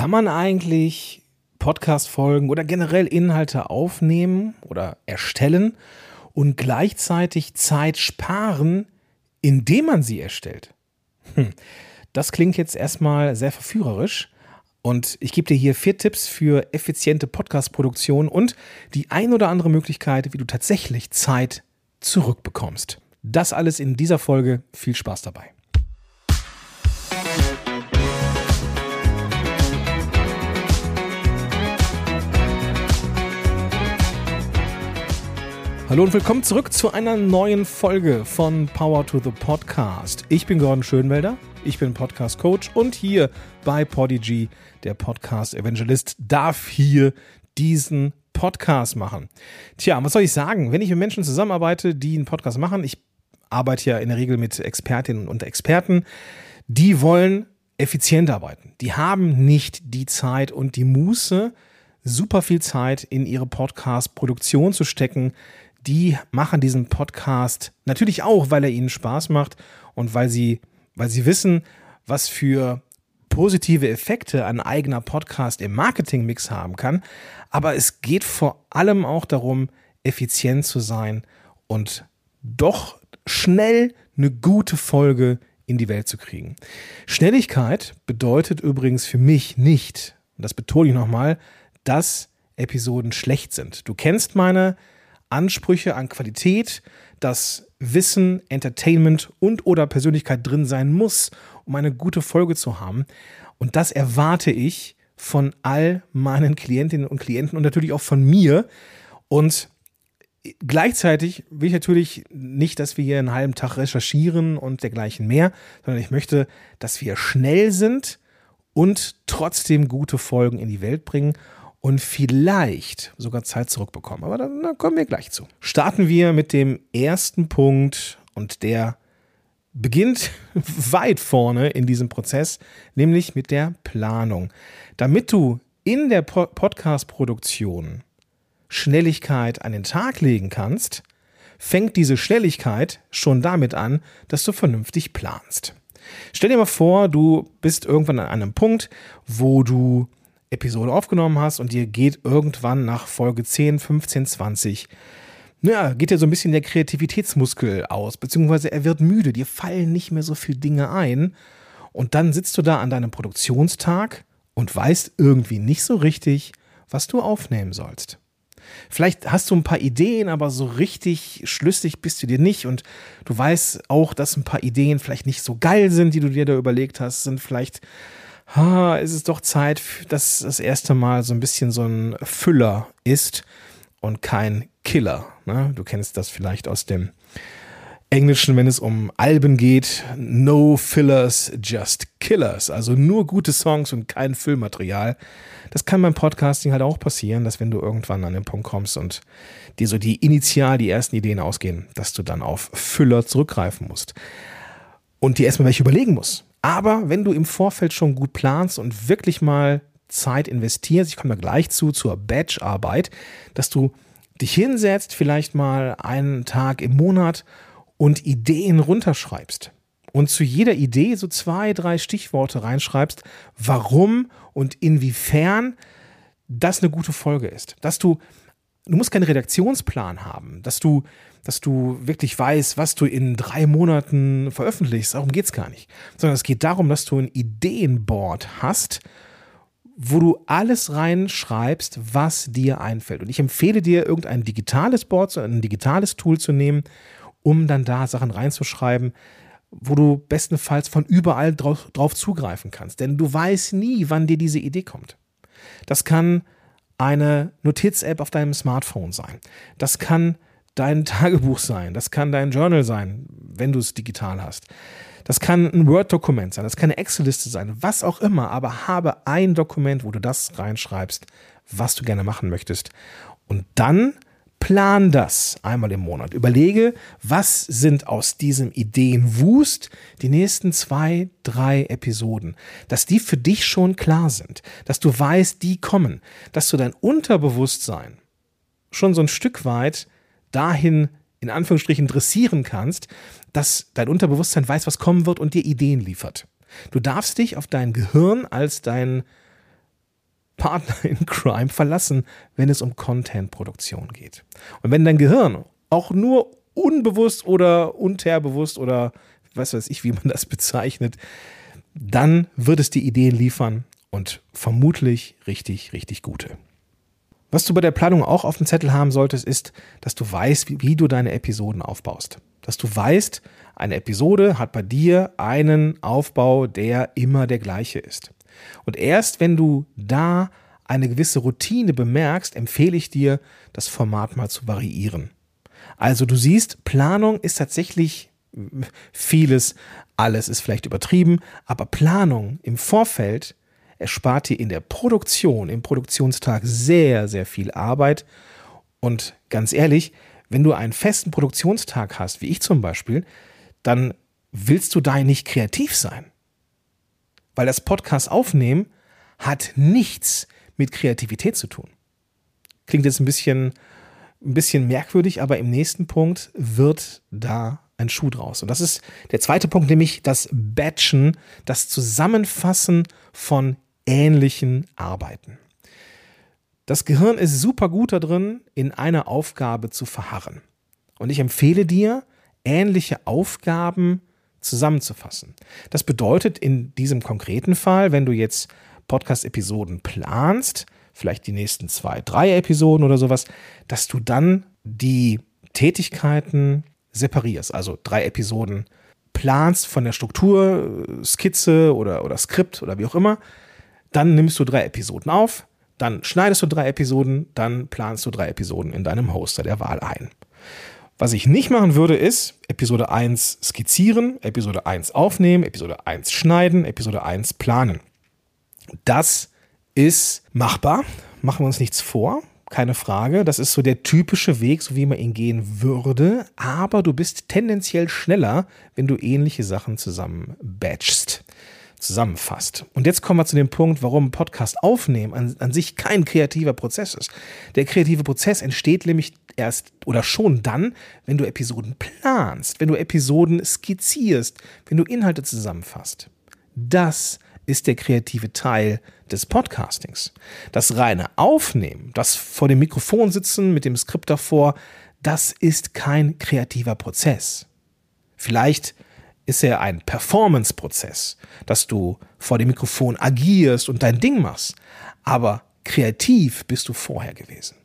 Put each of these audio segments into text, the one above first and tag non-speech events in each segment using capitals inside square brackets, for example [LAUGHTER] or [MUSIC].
Kann man eigentlich Podcast-Folgen oder generell Inhalte aufnehmen oder erstellen und gleichzeitig Zeit sparen, indem man sie erstellt? Hm. Das klingt jetzt erstmal sehr verführerisch. Und ich gebe dir hier vier Tipps für effiziente Podcast-Produktion und die ein oder andere Möglichkeit, wie du tatsächlich Zeit zurückbekommst. Das alles in dieser Folge. Viel Spaß dabei. Hallo und willkommen zurück zu einer neuen Folge von Power to the Podcast. Ich bin Gordon Schönwelder, ich bin Podcast Coach und hier bei Podigy, der Podcast Evangelist, darf hier diesen Podcast machen. Tja, was soll ich sagen? Wenn ich mit Menschen zusammenarbeite, die einen Podcast machen, ich arbeite ja in der Regel mit Expertinnen und Experten, die wollen effizient arbeiten. Die haben nicht die Zeit und die Muße, super viel Zeit in ihre Podcast-Produktion zu stecken, die machen diesen Podcast natürlich auch, weil er ihnen Spaß macht und weil sie, weil sie wissen, was für positive Effekte ein eigener Podcast im Marketingmix haben kann. Aber es geht vor allem auch darum, effizient zu sein und doch schnell eine gute Folge in die Welt zu kriegen. Schnelligkeit bedeutet übrigens für mich nicht, und das betone ich nochmal, dass Episoden schlecht sind. Du kennst meine Ansprüche an Qualität, dass Wissen, Entertainment und oder Persönlichkeit drin sein muss, um eine gute Folge zu haben. Und das erwarte ich von all meinen Klientinnen und Klienten und natürlich auch von mir. Und gleichzeitig will ich natürlich nicht, dass wir hier einen halben Tag recherchieren und dergleichen mehr, sondern ich möchte, dass wir schnell sind und trotzdem gute Folgen in die Welt bringen und vielleicht sogar Zeit zurückbekommen. Aber da, da kommen wir gleich zu. Starten wir mit dem ersten Punkt und der beginnt [LAUGHS] weit vorne in diesem Prozess, nämlich mit der Planung. Damit du in der Podcast-Produktion Schnelligkeit an den Tag legen kannst, fängt diese Schnelligkeit schon damit an, dass du vernünftig planst. Stell dir mal vor, du bist irgendwann an einem Punkt, wo du Episode aufgenommen hast und dir geht irgendwann nach Folge 10, 15, 20, naja, geht dir so ein bisschen der Kreativitätsmuskel aus, beziehungsweise er wird müde, dir fallen nicht mehr so viele Dinge ein und dann sitzt du da an deinem Produktionstag und weißt irgendwie nicht so richtig, was du aufnehmen sollst. Vielleicht hast du ein paar Ideen, aber so richtig schlüssig bist du dir nicht und du weißt auch, dass ein paar Ideen vielleicht nicht so geil sind, die du dir da überlegt hast, sind vielleicht ha, ist es doch Zeit, dass das erste Mal so ein bisschen so ein Füller ist und kein Killer. Ne? Du kennst das vielleicht aus dem Englischen, wenn es um Alben geht. No fillers, just killers. Also nur gute Songs und kein Füllmaterial. Das kann beim Podcasting halt auch passieren, dass wenn du irgendwann an den Punkt kommst und dir so die initial, die ersten Ideen ausgehen, dass du dann auf Füller zurückgreifen musst. Und dir erstmal welche überlegen musst. Aber wenn du im Vorfeld schon gut planst und wirklich mal Zeit investierst, ich komme da gleich zu, zur Batch-Arbeit, dass du dich hinsetzt, vielleicht mal einen Tag im Monat und Ideen runterschreibst. Und zu jeder Idee so zwei, drei Stichworte reinschreibst, warum und inwiefern das eine gute Folge ist. Dass du, du musst keinen Redaktionsplan haben, dass du dass du wirklich weißt, was du in drei Monaten veröffentlichst. Darum geht es gar nicht. Sondern es geht darum, dass du ein Ideenboard hast, wo du alles reinschreibst, was dir einfällt. Und ich empfehle dir, irgendein digitales Board, ein digitales Tool zu nehmen, um dann da Sachen reinzuschreiben, wo du bestenfalls von überall drauf, drauf zugreifen kannst. Denn du weißt nie, wann dir diese Idee kommt. Das kann eine Notiz-App auf deinem Smartphone sein. Das kann dein [LAUGHS] Tagebuch sein, das kann dein Journal sein, wenn du es digital hast. Das kann ein Word-Dokument sein, das kann eine Excel-Liste sein, was auch immer, aber habe ein Dokument, wo du das reinschreibst, was du gerne machen möchtest. Und dann plan das einmal im Monat. Überlege, was sind aus diesem Ideenwust die nächsten zwei, drei Episoden. Dass die für dich schon klar sind. Dass du weißt, die kommen. Dass du dein Unterbewusstsein schon so ein Stück weit dahin in Anführungsstrichen dressieren kannst, dass dein Unterbewusstsein weiß, was kommen wird und dir Ideen liefert. Du darfst dich auf dein Gehirn als dein Partner in Crime verlassen, wenn es um Content-Produktion geht. Und wenn dein Gehirn auch nur unbewusst oder unterbewusst oder was weiß ich, wie man das [LAUGHS] bezeichnet, dann wird es die Ideen liefern und vermutlich richtig, richtig gute. Was du bei der Planung auch auf dem Zettel haben solltest, ist, dass du weißt, wie, wie, du deine Episoden aufbaust. Dass du weißt, eine Episode hat bei dir einen Aufbau, der immer der gleiche ist. Und erst wenn du da eine gewisse Routine bemerkst, empfehle ich dir, das Format mal zu variieren. Also du siehst, Planung ist tatsächlich vieles, alles ist vielleicht übertrieben, aber Planung im Vorfeld erspart dir in der Produktion, im Produktionstag sehr, sehr viel Arbeit. Und ganz ehrlich, wenn du einen festen Produktionstag hast, wie ich zum Beispiel, dann willst du da nicht kreativ sein. Weil das Podcast aufnehmen hat nichts mit Kreativität zu tun. Klingt jetzt ein bisschen, ein bisschen merkwürdig, aber im nächsten Punkt wird da ein Schuh draus. Und das ist der zweite Punkt, nämlich das Batchen, das Zusammenfassen von ähnlichen Arbeiten. Das Gehirn ist super gut darin, in einer Aufgabe zu verharren. Und ich empfehle dir, ähnliche Aufgaben zusammenzufassen. Das bedeutet in diesem konkreten Fall, wenn du jetzt Podcast-Episoden planst, vielleicht die nächsten zwei, drei Episoden oder sowas, dass du dann die Tätigkeiten separierst. Also drei Episoden planst von der Struktur, Skizze oder, oder Skript oder wie auch immer. Dann nimmst du drei Episoden auf, dann schneidest du drei Episoden, dann planst du drei Episoden in deinem Hoster der Wahl ein. Was ich nicht machen würde, ist Episode 1 skizzieren, Episode 1 aufnehmen, Episode 1 schneiden, Episode 1 planen. Das ist machbar, machen wir uns nichts vor keine Frage. Das ist so der typische Weg, so wie man ihn gehen würde. Aber du bist tendenziell schneller, wenn du ähnliche Sachen zusammen batchst, zusammenfasst. Und jetzt kommen wir zu dem Punkt, warum Podcast aufnehmen an, an sich kein kreativer Prozess ist. Der kreative Prozess entsteht nämlich erst oder schon dann, wenn du Episoden planst, wenn du Episoden skizzierst, wenn du Inhalte zusammenfasst. Das ist der kreative Teil des Podcastings. Das reine Aufnehmen, das vor dem Mikrofon sitzen mit dem Skript davor, das ist kein kreativer Prozess. Vielleicht ist er ein Performance-Prozess, dass du vor dem Mikrofon agierst und dein Ding machst. Aber kreativ bist du vorher gewesen.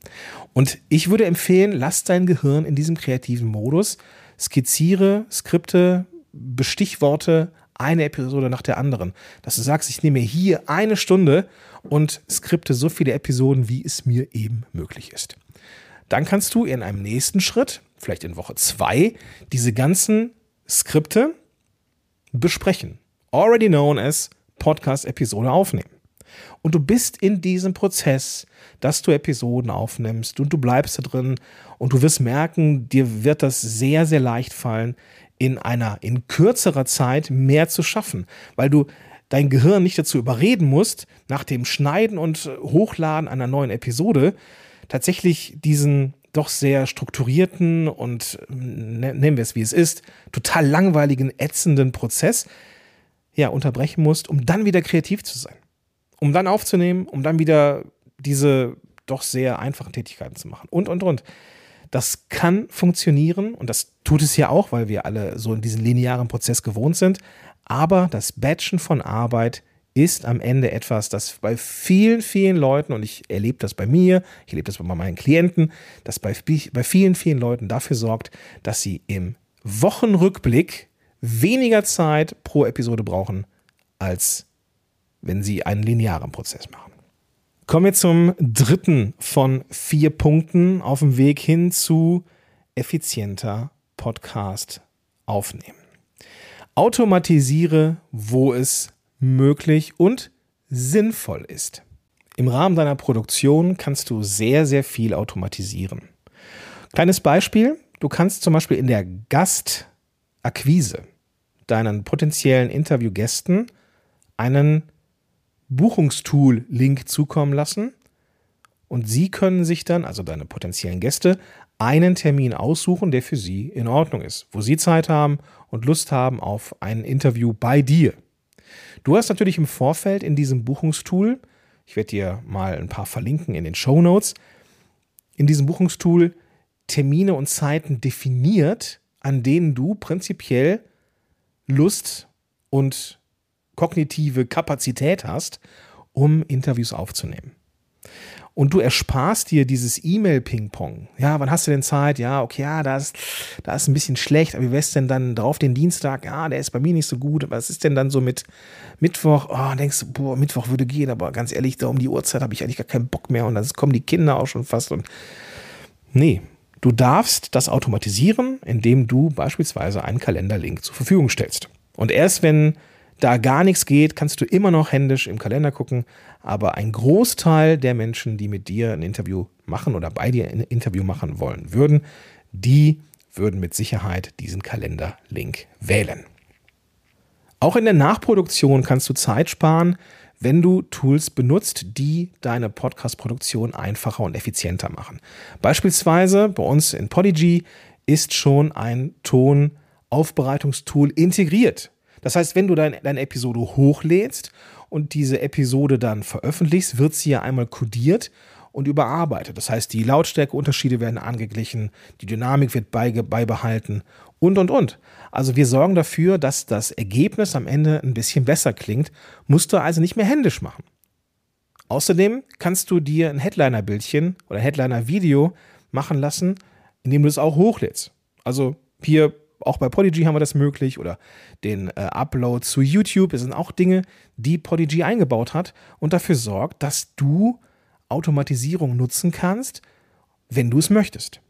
Und ich würde empfehlen, lass dein Gehirn in diesem kreativen Modus, skizziere Skripte, Bestichworte eine Episode nach der anderen. Dass du sagst, ich nehme hier eine Stunde und skripte so viele Episoden, wie es mir eben möglich ist. Dann kannst du in einem nächsten Schritt, vielleicht in Woche zwei, diese ganzen Skripte besprechen. Already known as Podcast-Episode aufnehmen. Und du bist in diesem Prozess, dass du Episoden aufnimmst und du bleibst da drin und du wirst merken, dir wird das sehr, sehr leicht fallen, in einer, in kürzerer Zeit mehr zu schaffen, weil du dein Gehirn nicht dazu überreden musst, nach dem Schneiden und Hochladen einer neuen Episode tatsächlich diesen doch sehr strukturierten und ne, nennen wir es wie es ist, total langweiligen, ätzenden Prozess ja unterbrechen musst, um dann wieder kreativ zu sein. Um dann aufzunehmen, um dann wieder diese doch sehr einfachen Tätigkeiten zu machen und und und. Das kann funktionieren und das tut es ja auch, weil wir alle so in diesen linearen Prozess gewohnt sind. Aber das Batchen von Arbeit ist am Ende etwas, das bei vielen, vielen Leuten, und ich erlebe das bei mir, ich erlebe das bei meinen Klienten, das bei, bei vielen, vielen Leuten dafür sorgt, dass sie im Wochenrückblick weniger Zeit pro Episode brauchen, als wenn sie einen linearen Prozess machen. Kommen wir zum dritten von vier Punkten auf dem Weg hin zu effizienter Podcast aufnehmen. Automatisiere, wo es möglich und sinnvoll ist. Im Rahmen deiner Produktion kannst du sehr, sehr viel automatisieren. Kleines Beispiel, du kannst zum Beispiel in der Gastakquise deinen potenziellen Interviewgästen einen Buchungstool-Link zukommen lassen und Sie können sich dann, also deine potenziellen Gäste, einen Termin aussuchen, der für Sie in Ordnung ist, wo Sie Zeit haben und Lust haben auf ein Interview bei dir. Du hast natürlich im Vorfeld in diesem Buchungstool Ich werde dir mal ein paar verlinken in den Show Notes. In diesem Buchungstool Termine und Zeiten definiert, an denen du prinzipiell Lust und kognitive Kapazität hast, um Interviews aufzunehmen. Und du ersparst dir dieses E-Mail-Ping-Pong. Ja, wann hast du denn Zeit? Ja, okay, ja, da ist, da ist ein bisschen schlecht, aber wie wär's denn dann drauf den Dienstag? Ja, der ist bei mir nicht so gut. Was ist denn dann so mit Mittwoch? Oh, denkst du, boah, Mittwoch würde gehen, aber ganz ehrlich, da um die Uhrzeit habe ich eigentlich gar keinen Bock mehr und dann kommen die Kinder auch schon fast und nee, du darfst das automatisieren, indem du beispielsweise einen Kalenderlink zur Verfügung stellst. Und erst wenn da gar nichts geht, kannst du immer noch händisch im Kalender gucken. Aber ein Großteil der Menschen, die mit dir ein Interview machen oder bei dir ein Interview machen wollen würden, die würden mit Sicherheit diesen Kalenderlink wählen. Auch in der Nachproduktion kannst du Zeit sparen, wenn du Tools benutzt, die deine Podcast-Produktion einfacher und effizienter machen. Beispielsweise bei uns in Podigy ist schon ein Tonaufbereitungstool integriert. Das heißt, wenn du dein, deine Episode hochlädst und diese Episode dann veröffentlichst, wird sie ja einmal kodiert und überarbeitet. Das heißt, die Lautstärkeunterschiede werden angeglichen, die Dynamik wird beibehalten und, und, und. Also wir sorgen dafür, dass das Ergebnis am Ende ein bisschen besser klingt, musst du also nicht mehr händisch machen. Außerdem kannst du dir ein Headliner-Bildchen oder Headliner-Video machen lassen, indem du es auch hochlädst. Also hier auch bei Podigy haben wir das möglich oder den äh, Upload zu YouTube. Das sind auch Dinge, die Podigy eingebaut hat und dafür sorgt, dass du Automatisierung nutzen kannst, wenn du es möchtest.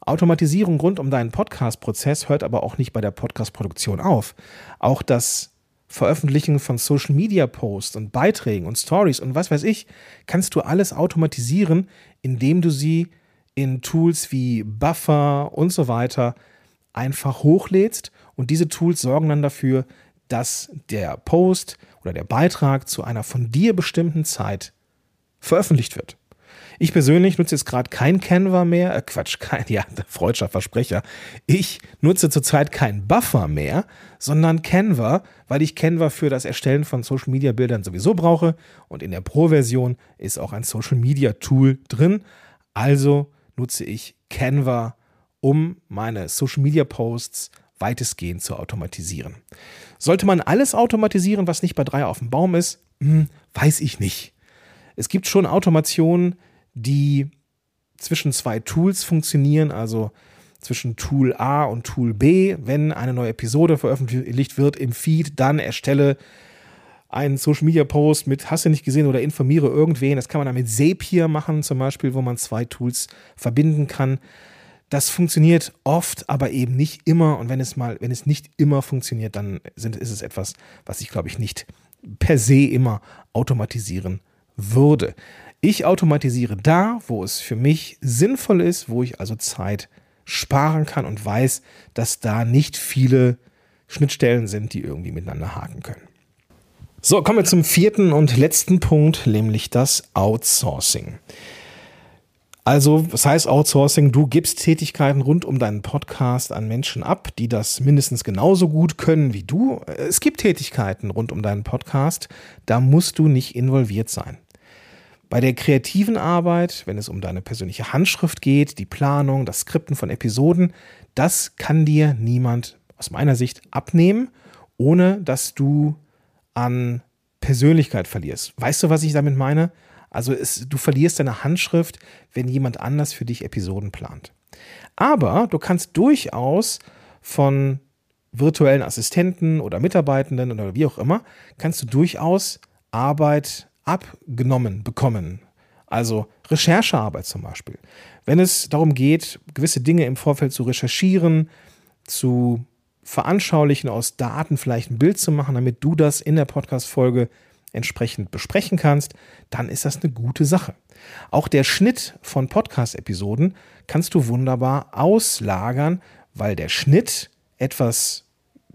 Automatisierung rund um deinen Podcast-Prozess hört aber auch nicht bei der Podcast-Produktion auf. Auch das Veröffentlichen von Social Media Posts und Beiträgen und Stories und was weiß ich, kannst du alles automatisieren, indem du sie in Tools wie Buffer und so weiter einfach hochlädst und diese Tools sorgen dann dafür, dass der Post oder der Beitrag zu einer von dir bestimmten Zeit veröffentlicht wird. Ich persönlich nutze jetzt gerade kein Canva mehr, äh Quatsch, kein, [LAUGHS] ja, freudscher Versprecher. Ich nutze zurzeit keinen Buffer mehr, sondern Canva, weil ich Canva für das Erstellen von Social Media Bildern sowieso brauche und in der Pro-Version ist auch ein Social Media Tool drin. Also nutze ich Canva um meine Social Media Posts weitestgehend zu automatisieren. Sollte man alles automatisieren, was nicht bei drei auf dem Baum ist? Hm, weiß ich nicht. Es gibt schon Automationen, die zwischen zwei Tools funktionieren, also zwischen Tool A und Tool B. Wenn eine neue Episode veröffentlicht wird im Feed, dann erstelle einen Social Media Post mit Hast du nicht gesehen oder informiere irgendwen. Das kann man dann mit Zapier machen, zum Beispiel, wo man zwei Tools verbinden kann. Das funktioniert oft, aber eben nicht immer. Und wenn es mal, wenn es nicht immer funktioniert, dann sind, ist es etwas, was ich glaube ich nicht per se immer automatisieren würde. Ich automatisiere da, wo es für mich sinnvoll ist, wo ich also Zeit sparen kann und weiß, dass da nicht viele Schnittstellen sind, die irgendwie miteinander haken können. So, kommen wir zum vierten und letzten Punkt, nämlich das Outsourcing. Also, was heißt Outsourcing? Du gibst Tätigkeiten rund um deinen Podcast an Menschen ab, die das mindestens genauso gut können wie du. Es gibt Tätigkeiten rund um deinen Podcast, da musst du nicht involviert sein. Bei der kreativen Arbeit, wenn es um deine persönliche Handschrift geht, die Planung, das Skripten von Episoden, das kann dir niemand aus meiner Sicht abnehmen, ohne dass du an Persönlichkeit verlierst. Weißt du, was ich damit meine? Also es, du verlierst deine Handschrift, wenn jemand anders für dich Episoden plant. Aber du kannst durchaus von virtuellen Assistenten oder Mitarbeitenden oder wie auch immer, kannst du durchaus Arbeit abgenommen bekommen. Also Recherchearbeit zum Beispiel. Wenn es darum geht, gewisse Dinge im Vorfeld zu recherchieren, zu veranschaulichen, aus Daten vielleicht ein Bild zu machen, damit du das in der Podcast-Folge entsprechend besprechen kannst, dann ist das eine gute Sache. Auch der Schnitt von Podcast-Episoden kannst du wunderbar auslagern, weil der Schnitt etwas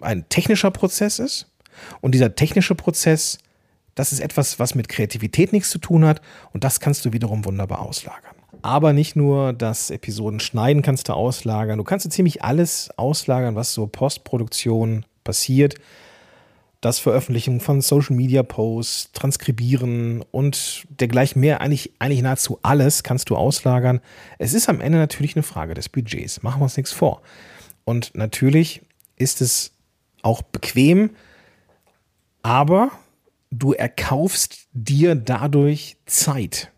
ein technischer Prozess ist und dieser technische Prozess, das ist etwas, was mit Kreativität nichts zu tun hat und das kannst du wiederum wunderbar auslagern. Aber nicht nur das Episoden schneiden kannst du auslagern, du kannst so ziemlich alles auslagern, was so Postproduktion passiert. Das Veröffentlichen von Social Media Posts, Transkribieren und dergleichen mehr, eigentlich, eigentlich nahezu alles kannst du auslagern. Es ist am Ende natürlich eine Frage des Budgets. Machen wir uns nichts vor. Und natürlich ist es auch bequem, aber du erkaufst dir dadurch Zeit.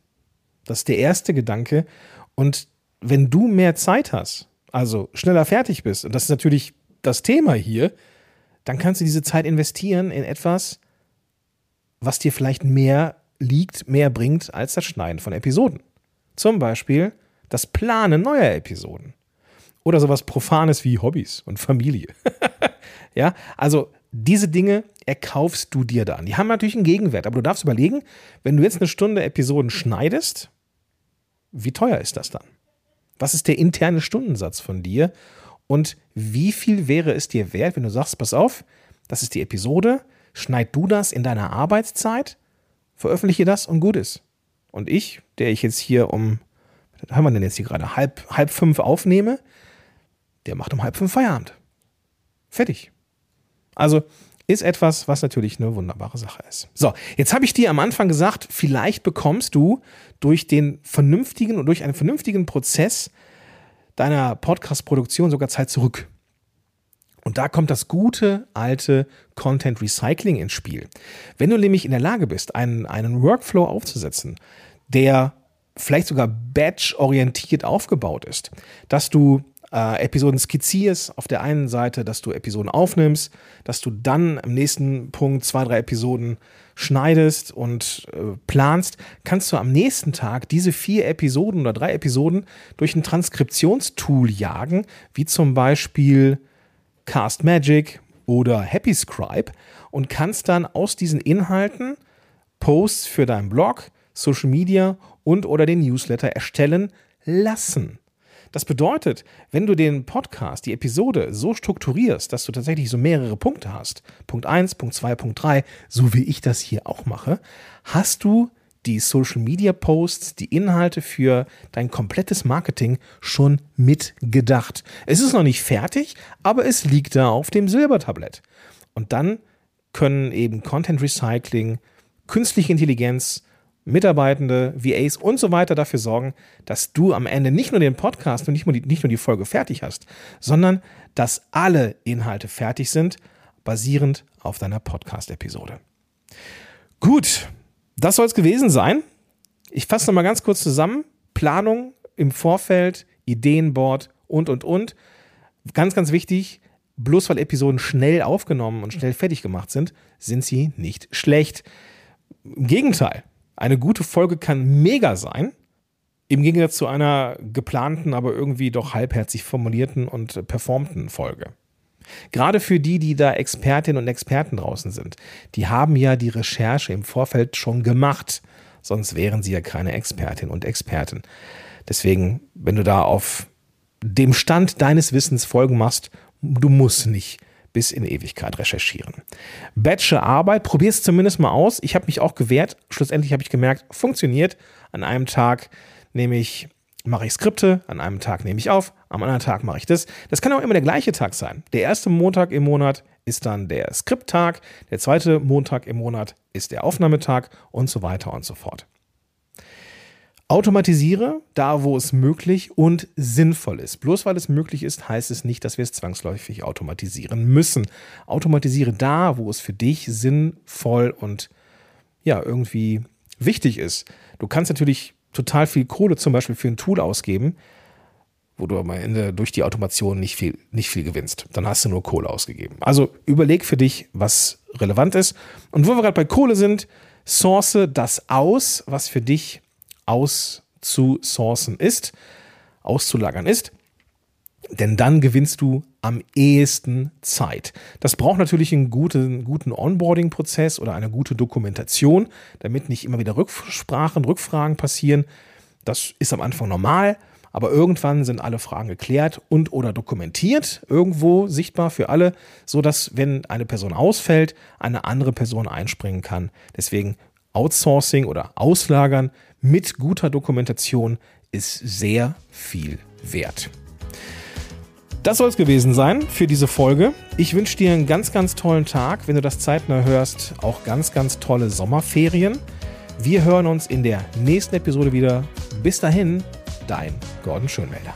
Das ist der erste Gedanke. Und wenn du mehr Zeit hast, also schneller fertig bist, und das ist natürlich das Thema hier, dann kannst du diese Zeit investieren in etwas, was dir vielleicht mehr liegt, mehr bringt als das Schneiden von Episoden. Zum Beispiel das Planen neuer Episoden. Oder sowas Profanes wie Hobbys und Familie. [LAUGHS] ja, also diese Dinge erkaufst du dir dann. Die haben natürlich einen Gegenwert, aber du darfst überlegen, wenn du jetzt eine Stunde Episoden schneidest, wie teuer ist das dann? Was ist der interne Stundensatz von dir? Und wie viel wäre es dir wert, wenn du sagst, pass auf, das ist die Episode, schneid du das in deiner Arbeitszeit, veröffentliche das und gut ist. Und ich, der ich jetzt hier um, was haben wir denn jetzt hier gerade, halb, halb fünf aufnehme, der macht um halb fünf Feierabend. Fertig. Also ist etwas, was natürlich eine wunderbare Sache ist. So, jetzt habe ich dir am Anfang gesagt, vielleicht bekommst du durch den vernünftigen und durch einen vernünftigen Prozess deiner Podcast-Produktion sogar Zeit zurück. Und da kommt das gute alte Content Recycling ins Spiel. Wenn du nämlich in der Lage bist, einen, einen Workflow aufzusetzen, der vielleicht sogar batch-orientiert aufgebaut ist, dass du äh, Episoden skizzierst auf der einen Seite, dass du Episoden aufnimmst, dass du dann im nächsten Punkt zwei, drei Episoden schneidest und äh, planst, kannst du am nächsten Tag diese vier Episoden oder drei Episoden durch ein Transkriptionstool jagen, wie zum Beispiel Cast Magic oder Happy Scribe und kannst dann aus diesen Inhalten Posts für deinen Blog, Social Media und oder den Newsletter erstellen lassen. Das bedeutet, wenn du den Podcast, die Episode so strukturierst, dass du tatsächlich so mehrere Punkte hast, Punkt 1, Punkt 2, Punkt 3, so wie ich das hier auch mache, hast du die Social Media Posts, die Inhalte für dein komplettes Marketing schon mitgedacht. Es ist noch nicht fertig, aber es liegt da auf dem Silbertablett. Und dann können eben Content Recycling, künstliche Intelligenz, Mitarbeitende, VAs und so weiter dafür sorgen, dass du am Ende nicht nur den Podcast und nicht nur die, nicht nur die Folge fertig hast, sondern dass alle Inhalte fertig sind, basierend auf deiner Podcast-Episode. Gut, das soll es gewesen sein. Ich fasse nochmal ganz kurz zusammen. Planung im Vorfeld, Ideenboard und, und, und. Ganz, ganz wichtig, bloß weil Episoden schnell aufgenommen und schnell fertig gemacht sind, sind sie nicht schlecht. Im Gegenteil, eine gute Folge kann mega sein, im Gegensatz zu einer geplanten, aber irgendwie doch halbherzig formulierten und performten Folge. Gerade für die, die da Expertinnen und Experten draußen sind, die haben ja die Recherche im Vorfeld schon gemacht, sonst wären sie ja keine Expertin und Experten. Deswegen, wenn du da auf dem Stand deines Wissens Folgen machst, du musst nicht bis in Ewigkeit recherchieren. Bachelorarbeit, probier es zumindest mal aus. Ich habe mich auch gewehrt. Schlussendlich habe ich gemerkt, funktioniert. An einem Tag nehme ich, mache ich Skripte, an einem Tag nehme ich auf, am anderen Tag mache ich das. Das kann auch immer der gleiche Tag sein. Der erste Montag im Monat ist dann der Skripttag, der zweite Montag im Monat ist der Aufnahmetag und so weiter und so fort. Automatisiere da, wo es möglich und sinnvoll ist. Bloß weil es möglich ist, heißt es nicht, dass wir es zwangsläufig automatisieren müssen. Automatisiere da, wo es für dich sinnvoll und ja, irgendwie wichtig ist. Du kannst natürlich total viel Kohle zum Beispiel für ein Tool ausgeben, wo du am Ende durch die Automation nicht viel, nicht viel gewinnst. Dann hast du nur Kohle ausgegeben. Also überleg für dich, was relevant ist. Und wo wir gerade bei Kohle sind, source das aus, was für dich auszusourcen ist, auszulagern ist. Denn dann gewinnst du am ehesten Zeit. Das braucht natürlich einen guten, guten Onboarding-Prozess oder eine gute Dokumentation, damit nicht immer wieder Rücksprachen, Rückfragen passieren. Das ist am Anfang normal, aber irgendwann sind alle Fragen geklärt und oder dokumentiert, irgendwo sichtbar für alle, so dass wenn eine Person ausfällt, eine andere Person einspringen kann. Deswegen Outsourcing oder Auslagern mit guter Dokumentation ist sehr viel wert. Das soll es gewesen sein für diese Folge. Ich wünsche dir einen ganz, ganz tollen Tag. Wenn du das zeitnah hörst, auch ganz, ganz tolle Sommerferien. Wir hören uns in der nächsten Episode wieder. Bis dahin, dein Gordon Schönwälder.